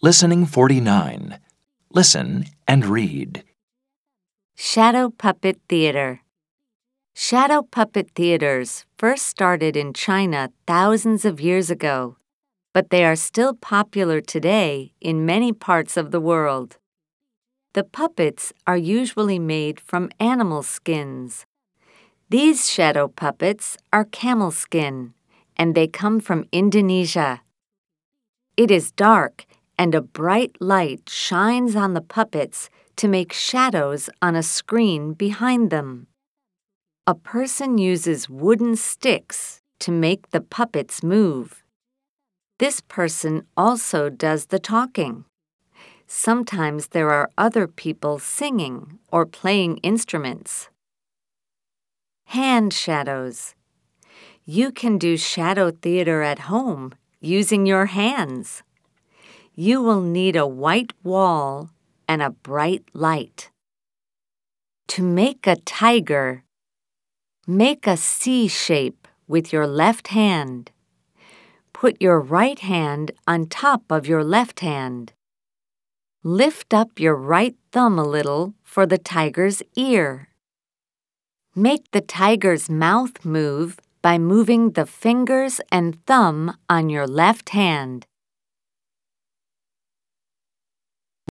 Listening 49. Listen and read. Shadow Puppet Theater. Shadow puppet theaters first started in China thousands of years ago, but they are still popular today in many parts of the world. The puppets are usually made from animal skins. These shadow puppets are camel skin, and they come from Indonesia. It is dark, and a bright light shines on the puppets to make shadows on a screen behind them. A person uses wooden sticks to make the puppets move. This person also does the talking. Sometimes there are other people singing or playing instruments. Hand shadows. You can do shadow theater at home using your hands. You will need a white wall and a bright light. To make a tiger, make a C shape with your left hand. Put your right hand on top of your left hand. Lift up your right thumb a little for the tiger's ear. Make the tiger's mouth move by moving the fingers and thumb on your left hand.